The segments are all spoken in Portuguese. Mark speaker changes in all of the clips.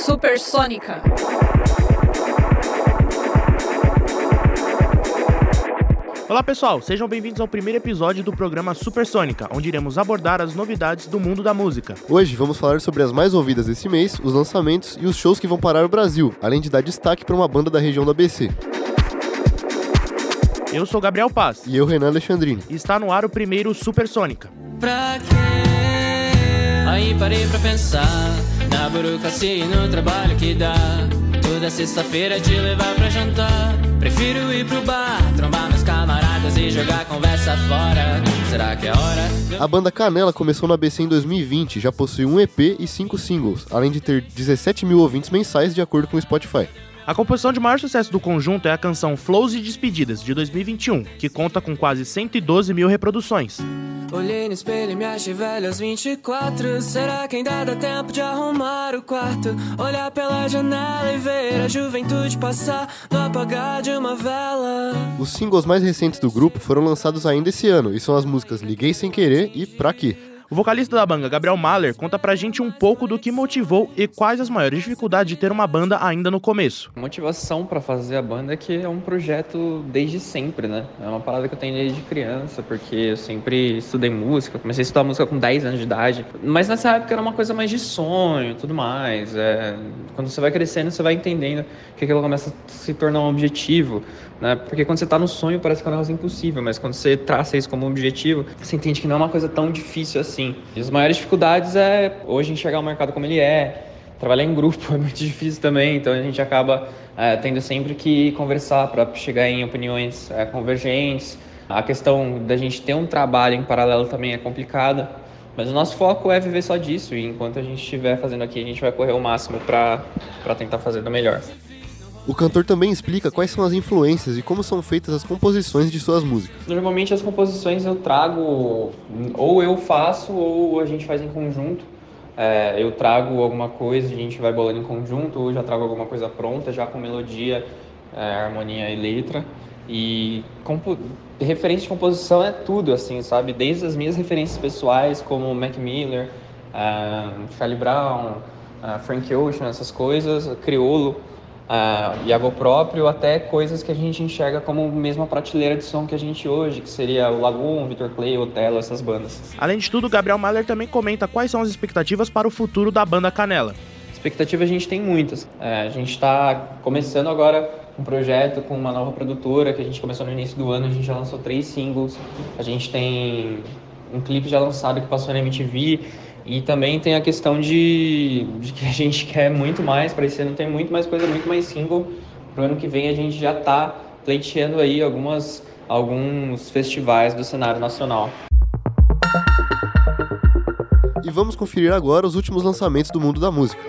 Speaker 1: Supersônica.
Speaker 2: Olá pessoal, sejam bem-vindos ao primeiro episódio do programa Supersônica, onde iremos abordar as novidades do mundo da música.
Speaker 3: Hoje vamos falar sobre as mais ouvidas desse mês, os lançamentos e os shows que vão parar o Brasil, além de dar destaque para uma banda da região do ABC.
Speaker 2: Eu sou Gabriel Paz.
Speaker 3: E eu, Renan Alexandrini.
Speaker 2: E está no ar o primeiro Supersônica.
Speaker 4: Pra quê? Aí parei pra pensar na burocracia e no trabalho que dá. Toda sexta-feira te levar pra jantar. Prefiro ir pro bar, trombar meus camaradas e jogar conversa fora. Será que é hora?
Speaker 3: A banda Canela começou na ABC em 2020, já possui um EP e cinco singles, além de ter 17 mil ouvintes mensais de acordo com o Spotify.
Speaker 2: A composição de maior sucesso do conjunto é a canção Flows e Despedidas, de 2021, que conta com quase 112 mil reproduções.
Speaker 4: Olhei no espelho e me achei velho aos 24. Será que ainda dá tempo de arrumar o quarto? Olhar pela janela e ver a juventude passar no apagar de uma vela.
Speaker 3: Os singles mais recentes do grupo foram lançados ainda esse ano e são as músicas Liguei Sem Querer e Pra Quê.
Speaker 2: O vocalista da banda, Gabriel Mahler, conta pra gente um pouco do que motivou e quais as maiores dificuldades de ter uma banda ainda no começo.
Speaker 5: A motivação para fazer a banda é que é um projeto desde sempre, né? É uma parada que eu tenho desde criança, porque eu sempre estudei música, comecei a estudar música com 10 anos de idade. Mas nessa época era uma coisa mais de sonho tudo mais. É... Quando você vai crescendo, você vai entendendo que aquilo começa a se tornar um objetivo, né? Porque quando você tá no sonho parece que é um negócio impossível, mas quando você traça isso como um objetivo, você entende que não é uma coisa tão difícil assim assim. E as maiores dificuldades é hoje enxergar o mercado como ele é. Trabalhar em grupo é muito difícil também, então a gente acaba é, tendo sempre que conversar para chegar em opiniões é, convergentes. A questão da gente ter um trabalho em paralelo também é complicada, mas o nosso foco é viver só disso e enquanto a gente estiver fazendo aqui, a gente vai correr o máximo para tentar fazer do melhor.
Speaker 3: O cantor também explica quais são as influências e como são feitas as composições de suas músicas.
Speaker 5: Normalmente as composições eu trago, ou eu faço, ou a gente faz em conjunto. É, eu trago alguma coisa, a gente vai bolando em conjunto, ou já trago alguma coisa pronta, já com melodia, é, harmonia e letra. E referência de composição é tudo, assim, sabe? Desde as minhas referências pessoais, como Mac Miller, uh, Charlie Brown, uh, Frank Ocean, essas coisas, Criolo uh, Iago próprio, até coisas que a gente enxerga como mesma prateleira de som que a gente hoje, que seria o Lagoon, Victor Clay, Otelo, essas bandas.
Speaker 2: Além de tudo, Gabriel Mahler também comenta quais são as expectativas para o futuro da banda Canela.
Speaker 5: Expectativa a gente tem muitas. É, a gente está começando agora um projeto com uma nova produtora que a gente começou no início do ano, a gente já lançou três singles, a gente tem um clipe já lançado que passou na MTV e também tem a questão de, de que a gente quer muito mais, para esse ano tem muito mais coisa, muito mais single. Pro ano que vem a gente já está pleiteando aí algumas, alguns festivais do cenário nacional.
Speaker 3: E vamos conferir agora os últimos lançamentos do mundo da música.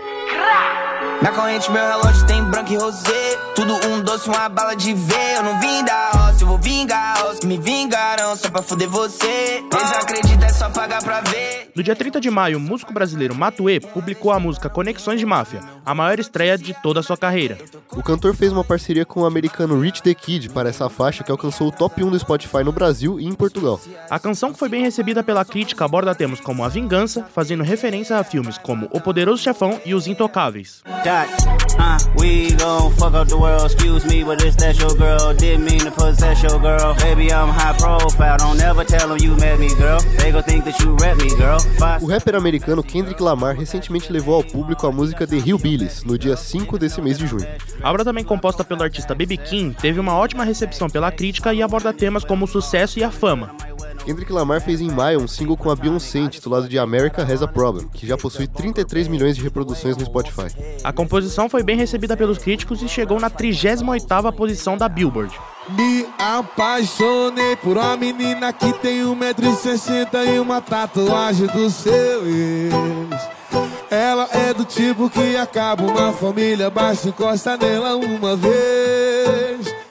Speaker 6: Na corrente meu relógio tem branco e rosé. Tudo um doce, uma bala de ver. Eu não vim da roça, eu vou vingar Os que me vingaram só pra fuder você. Desacredita, é só pagar pra ver.
Speaker 2: No dia 30 de maio, o músico brasileiro Matue publicou a música Conexões de Máfia A maior estreia de toda a sua carreira.
Speaker 3: O cantor fez uma parceria com o americano Rich the Kid Para essa faixa que alcançou o top 1 do Spotify no Brasil e em Portugal.
Speaker 2: A canção que foi bem recebida pela crítica aborda temas como a vingança Fazendo referência a filmes como O Poderoso Chefão e Os Intocáveis
Speaker 7: dot. Uh, we gon' fuck up the world. Excuse me, but this that's your girl. Didn't mean to possess your girl. Baby, I'm high profile. Don't ever tell them you met me, girl. They gon' think that you rep me, girl.
Speaker 3: O rapper americano Kendrick Lamar recentemente levou ao público a música The Hillbillies, no dia 5 desse mês de junho.
Speaker 2: A obra também composta pelo artista Baby King teve uma ótima recepção pela crítica e aborda temas como o sucesso e a fama.
Speaker 3: Kendrick Lamar fez em maio um single com a Beyoncé intitulado de America Has a Problem, que já possui 33 milhões de reproduções no Spotify.
Speaker 2: A composição foi bem recebida pelos críticos e chegou na 38ª posição da Billboard.
Speaker 8: Me apaixonei por uma menina que tem 1,60m e uma tatuagem do seu ex. Ela é do tipo que acaba uma família, basta encosta nela uma vez.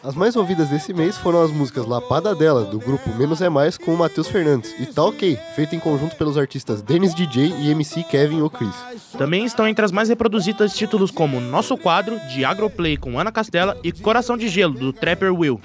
Speaker 3: As mais ouvidas desse mês foram as músicas Lapada Dela, do grupo Menos é Mais, com o Matheus Fernandes, e Tá Ok, feito em conjunto pelos artistas Dennis DJ e MC Kevin ou Chris.
Speaker 2: Também estão entre as mais reproduzidas títulos como Nosso Quadro, de Agroplay com Ana Castela e Coração de Gelo, do Trapper Will.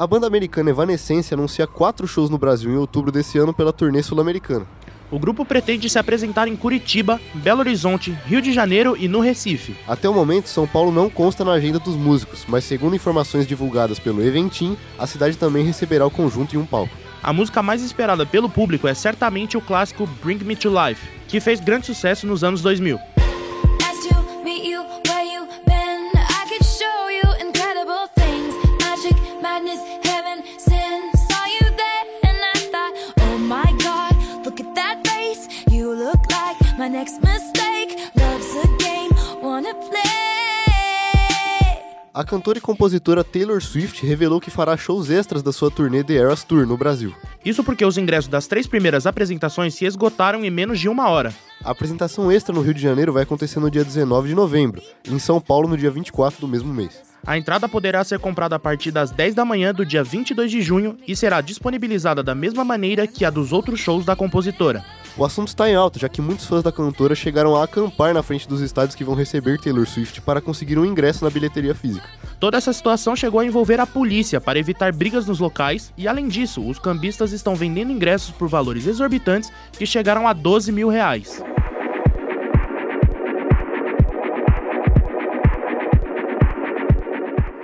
Speaker 3: A banda americana Evanescence anuncia quatro shows no Brasil em outubro desse ano pela turnê sul-americana.
Speaker 2: O grupo pretende se apresentar em Curitiba, Belo Horizonte, Rio de Janeiro e no Recife.
Speaker 3: Até o momento, São Paulo não consta na agenda dos músicos, mas segundo informações divulgadas pelo Eventim, a cidade também receberá o conjunto em um palco.
Speaker 2: A música mais esperada pelo público é certamente o clássico Bring Me to Life, que fez grande sucesso nos anos 2000.
Speaker 1: Look like my next mistake. Love's a game, wanna play.
Speaker 3: A cantora e compositora Taylor Swift revelou que fará shows extras da sua turnê The Eras Tour no Brasil.
Speaker 2: Isso porque os ingressos das três primeiras apresentações se esgotaram em menos de uma hora.
Speaker 3: A apresentação extra no Rio de Janeiro vai acontecer no dia 19 de novembro, e em São Paulo no dia 24 do mesmo mês.
Speaker 2: A entrada poderá ser comprada a partir das 10 da manhã do dia 22 de junho e será disponibilizada da mesma maneira que a dos outros shows da compositora.
Speaker 3: O assunto está em alta, já que muitos fãs da cantora chegaram a acampar na frente dos estádios que vão receber Taylor Swift para conseguir um ingresso na bilheteria física.
Speaker 2: Toda essa situação chegou a envolver a polícia para evitar brigas nos locais e, além disso, os cambistas estão vendendo ingressos por valores exorbitantes que chegaram a 12 mil reais.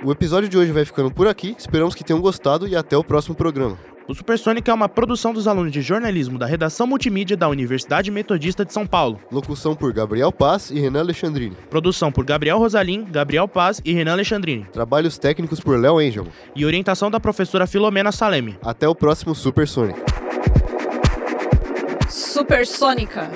Speaker 3: O episódio de hoje vai ficando por aqui, esperamos que tenham gostado e até o próximo programa.
Speaker 2: O Supersônica é uma produção dos alunos de jornalismo da redação multimídia da Universidade Metodista de São Paulo.
Speaker 3: Locução por Gabriel Paz e Renan Alexandrini.
Speaker 2: Produção por Gabriel Rosalim, Gabriel Paz e Renan Alexandrini.
Speaker 3: Trabalhos técnicos por Léo Angel.
Speaker 2: E orientação da professora Filomena Saleme.
Speaker 3: Até o próximo Super Sonic.
Speaker 9: Supersônica.